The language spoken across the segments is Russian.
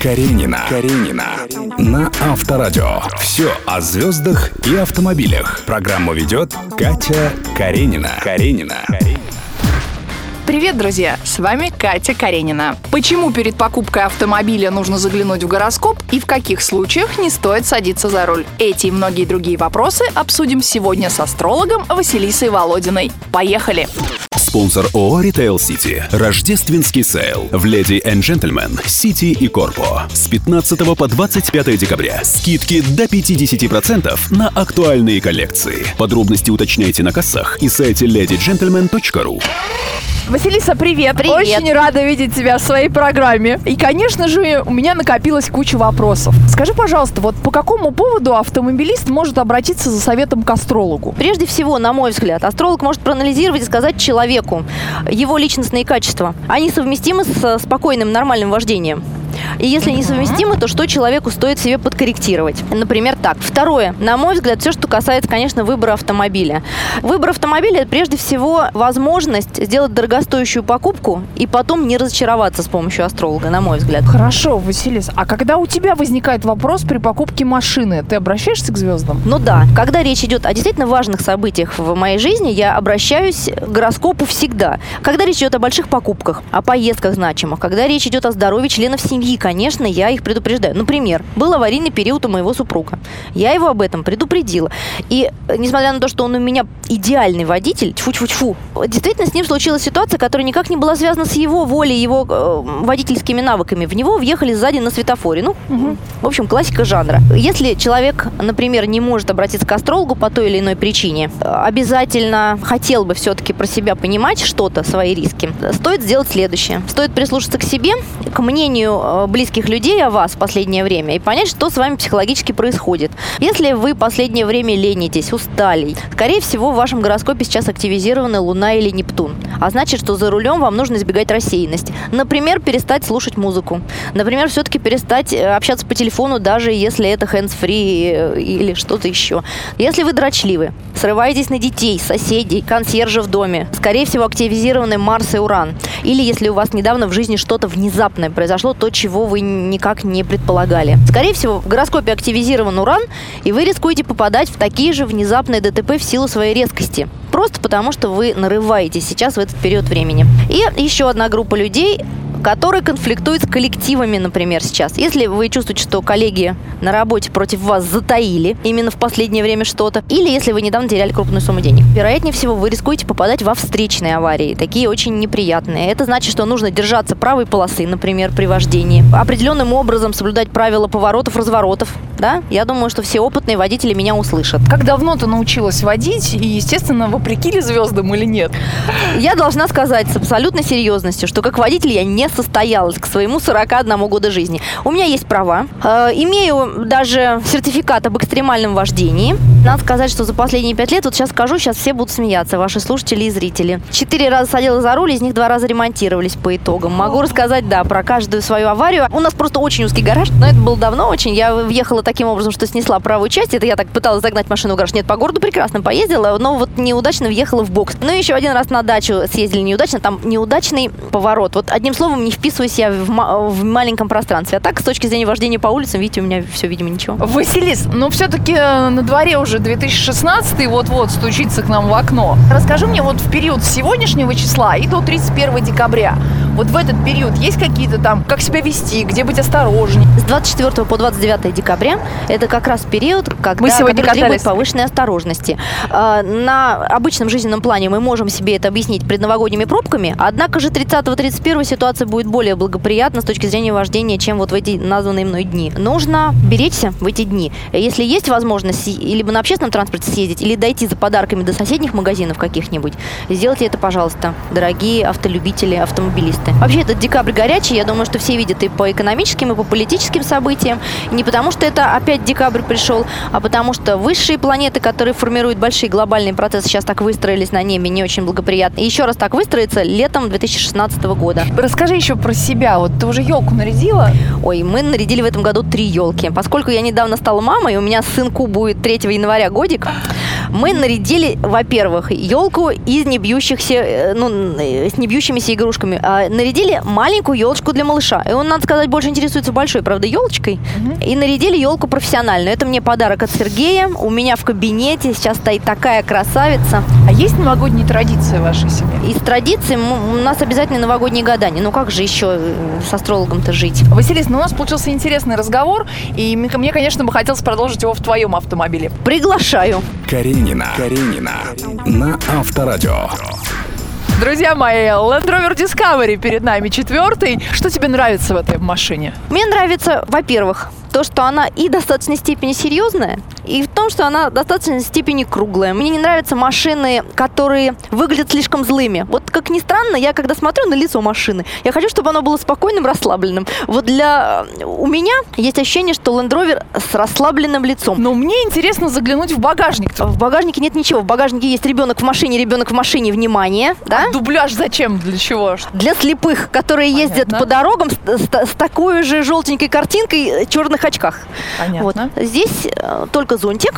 Каренина. Каренина. На Авторадио. Все о звездах и автомобилях. Программу ведет Катя Каренина. Каренина. Привет, друзья! С вами Катя Каренина. Почему перед покупкой автомобиля нужно заглянуть в гороскоп и в каких случаях не стоит садиться за руль? Эти и многие другие вопросы обсудим сегодня с астрологом Василисой Володиной. Поехали! Спонсор ООО «Ритейл Сити». Рождественский sale в «Lady and Gentleman City» и «Корпо». С 15 по 25 декабря. Скидки до 50% на актуальные коллекции. Подробности уточняйте на кассах и сайте ladygentleman.ru. Василиса, привет. Привет. Очень рада видеть тебя в своей программе. И, конечно же, у меня накопилась куча вопросов. Скажи, пожалуйста, вот по какому поводу автомобилист может обратиться за советом к астрологу? Прежде всего, на мой взгляд, астролог может проанализировать и сказать человеку его личностные качества. Они совместимы с спокойным, нормальным вождением. И если несовместимы, то что человеку стоит себе подкорректировать? Например, так. Второе. На мой взгляд, все, что касается, конечно, выбора автомобиля. Выбор автомобиля – это прежде всего возможность сделать дорогостоящую покупку и потом не разочароваться с помощью астролога, на мой взгляд. Хорошо, Василис, а когда у тебя возникает вопрос при покупке машины, ты обращаешься к звездам? Ну да, когда речь идет о действительно важных событиях в моей жизни, я обращаюсь к гороскопу всегда. Когда речь идет о больших покупках, о поездках значимых, когда речь идет о здоровье членов семьи, конечно, я их предупреждаю. Например, был аварийный период у моего супруга. Я его об этом предупредила. И э, несмотря на то, что он у меня идеальный водитель, тьфу-тьфу-тьфу, действительно с ним случилась ситуация, которая никак не была связана с его волей, его э, водительскими навыками. В него въехали сзади на светофоре. Ну, угу. в общем, классика жанра. Если человек, например, не может обратиться к астрологу по той или иной причине, обязательно хотел бы все-таки про себя понимать что-то, свои риски, стоит сделать следующее. Стоит прислушаться к себе, к мнению э, близких людей о вас в последнее время и понять, что с вами психологически происходит. Если вы последнее время ленитесь, устали, скорее всего, в вашем гороскопе сейчас активизированы Луна или Нептун. А значит, что за рулем вам нужно избегать рассеянности. Например, перестать слушать музыку. Например, все-таки перестать э, общаться по телефону, даже если это hands-free э, или что-то еще. Если вы дрочливы, срываетесь на детей, соседей, консьержа в доме, скорее всего, активизированы Марс и Уран. Или если у вас недавно в жизни что-то внезапное произошло, то, чего вы никак не предполагали. Скорее всего, в гороскопе активизирован Уран, и вы рискуете попадать в такие же внезапные ДТП в силу своей резкости. Просто потому, что вы нарываетесь сейчас в этот период времени. И еще одна группа людей который конфликтует с коллективами, например, сейчас. Если вы чувствуете, что коллеги на работе против вас затаили именно в последнее время что-то, или если вы недавно теряли крупную сумму денег, вероятнее всего вы рискуете попадать во встречные аварии, такие очень неприятные. Это значит, что нужно держаться правой полосы, например, при вождении, определенным образом соблюдать правила поворотов, разворотов, да? Я думаю, что все опытные водители меня услышат. Как давно ты научилась водить, и, естественно, вопреки ли звездам или нет? Я должна сказать с абсолютной серьезностью, что как водитель я не состоялась к своему 41 года жизни. У меня есть права. Э, имею даже сертификат об экстремальном вождении. Надо сказать, что за последние пять лет, вот сейчас скажу, сейчас все будут смеяться, ваши слушатели и зрители. Четыре раза садила за руль, из них два раза ремонтировались по итогам. Могу рассказать, да, про каждую свою аварию. У нас просто очень узкий гараж, но это было давно очень. Я въехала таким образом, что снесла правую часть. Это я так пыталась загнать машину в гараж. Нет, по городу прекрасно поездила, но вот неудачно въехала в бокс. Ну и еще один раз на дачу съездили неудачно. Там неудачный поворот. Вот одним словом, не вписываюсь я в, в маленьком пространстве. А так, с точки зрения вождения по улицам, видите, у меня все, видимо, ничего. Василис, но все-таки на дворе уже 2016 вот-вот стучится к нам в окно. Расскажи мне вот в период с сегодняшнего числа и до 31 декабря, вот в этот период есть какие-то там, как себя вести, где быть осторожнее? С 24 по 29 декабря это как раз период, когда Мы сегодня который требует повышенной осторожности. А, На обычном жизненном плане мы можем себе это объяснить предновогодними пробками, однако же 30-31 ситуация будет более благоприятна с точки зрения вождения, чем вот в эти названные мной дни. Нужно беречься в эти дни. Если есть возможность либо на общественном транспорте съездить, или дойти за подарками до соседних магазинов каких-нибудь, сделайте это, пожалуйста, дорогие автолюбители, автомобилисты. Вообще, этот декабрь горячий, я думаю, что все видят и по экономическим, и по политическим событиям. И не потому, что это опять декабрь пришел, а потому что высшие планеты, которые формируют большие глобальные процессы, сейчас так выстроились на небе не очень благоприятно. И еще раз так выстроится летом 2016 года. Расскажи еще про себя. Вот ты уже елку нарядила? Ой, мы нарядили в этом году три елки. Поскольку я недавно стала мамой, у меня сынку будет 3 января годик, Мы нарядили, во-первых, елку из небьющихся, э, ну, э, с небьющимися игрушками. А нарядили маленькую елочку для малыша. И он, надо сказать, больше интересуется большой, правда, елочкой. И нарядили елку профессиональную. Это мне подарок от Сергея. У меня в кабинете сейчас стоит такая красавица. А есть новогодние традиции в вашей семье? Из традиций у нас обязательно новогодние гадания. Ну как же еще э, с астрологом-то жить? Василис, ну у нас получился интересный разговор, и мне, конечно, бы хотелось продолжить его в твоем автомобиле. Приглашаю. Каренина. Каренина. На Авторадио. Друзья мои, Land Rover Discovery перед нами четвертый. Что тебе нравится в этой машине? Мне нравится, во-первых, то, что она и в достаточной степени серьезная, и в том, что она в достаточной степени круглая. Мне не нравятся машины, которые выглядят слишком злыми. Вот как ни странно, я когда смотрю на лицо машины, я хочу, чтобы оно было спокойным, расслабленным. Вот для... У меня есть ощущение, что Land Rover с расслабленным лицом. Но мне интересно заглянуть в багажник. В багажнике нет ничего. В багажнике есть ребенок в машине, ребенок в машине, внимание, да? Дубляж зачем? Для чего? Для слепых, которые ездят Понятно. по дорогам с, с- с такой же желтенькой картинкой в черных очках. Понятно. Вот. Здесь э, только зонтик.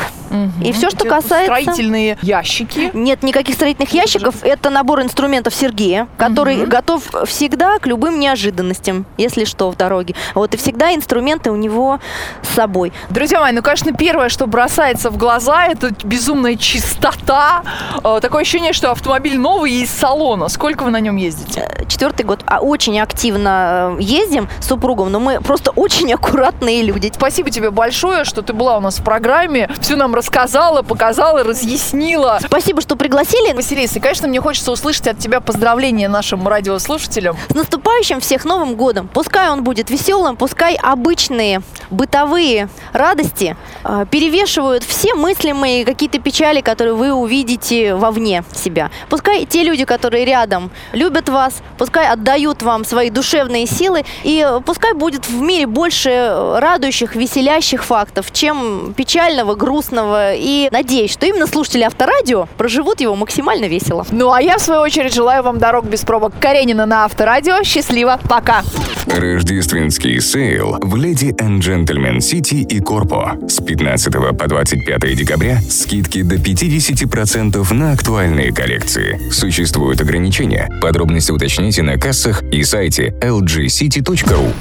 И все, что касается... Строительные ящики. Нет никаких строительных ящиков. Это набор инструментов Сергея, который готов всегда к любым неожиданностям, если что, в дороге. Вот и всегда инструменты у него с собой. Друзья мои, ну, конечно, первое, что бросается в глаза, это безумная чистота. Э, Такое ощущение, что автомобиль новый из салона. Сколько вы на нем ездите? Э, Четвертый год. А очень активно э, ездим с супругом, но мы просто очень аккуратные люди. Спасибо тебе большое, что ты была у нас в программе, все нам рассказала, показала, разъяснила. Спасибо, что пригласили. Василиса, и, конечно, мне хочется услышать от тебя поздравления нашим радиослушателям. С наступающим всех Новым годом! Пускай он будет веселым, пускай обычные бытовые радости э, перевешивают все мыслимые какие-то печали, которые вы увидите вовне себя. Пускай те люди, которые рядом, любят вас, пускай отдают вам свои душевные силы, и пускай будет в мире больше радующих, веселящих фактов, чем печального, грустного. И надеюсь, что именно слушатели авторадио проживут его максимально весело. Ну а я, в свою очередь, желаю вам дорог без пробок Каренина на Авторадио. Счастливо, пока! Рождественский sale в Lady and Gentleman City и Корпо. С 15 по 25 декабря скидки до 50% на актуальные коллекции. Существуют ограничения. Подробности уточните на кассах и сайте lgcity.ru.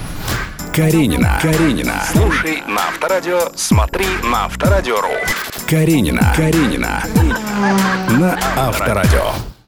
Каренина. Каренина. Слушай на Авторадио, смотри на Авторадио.ру. Каренина. Каренина. На Авторадио.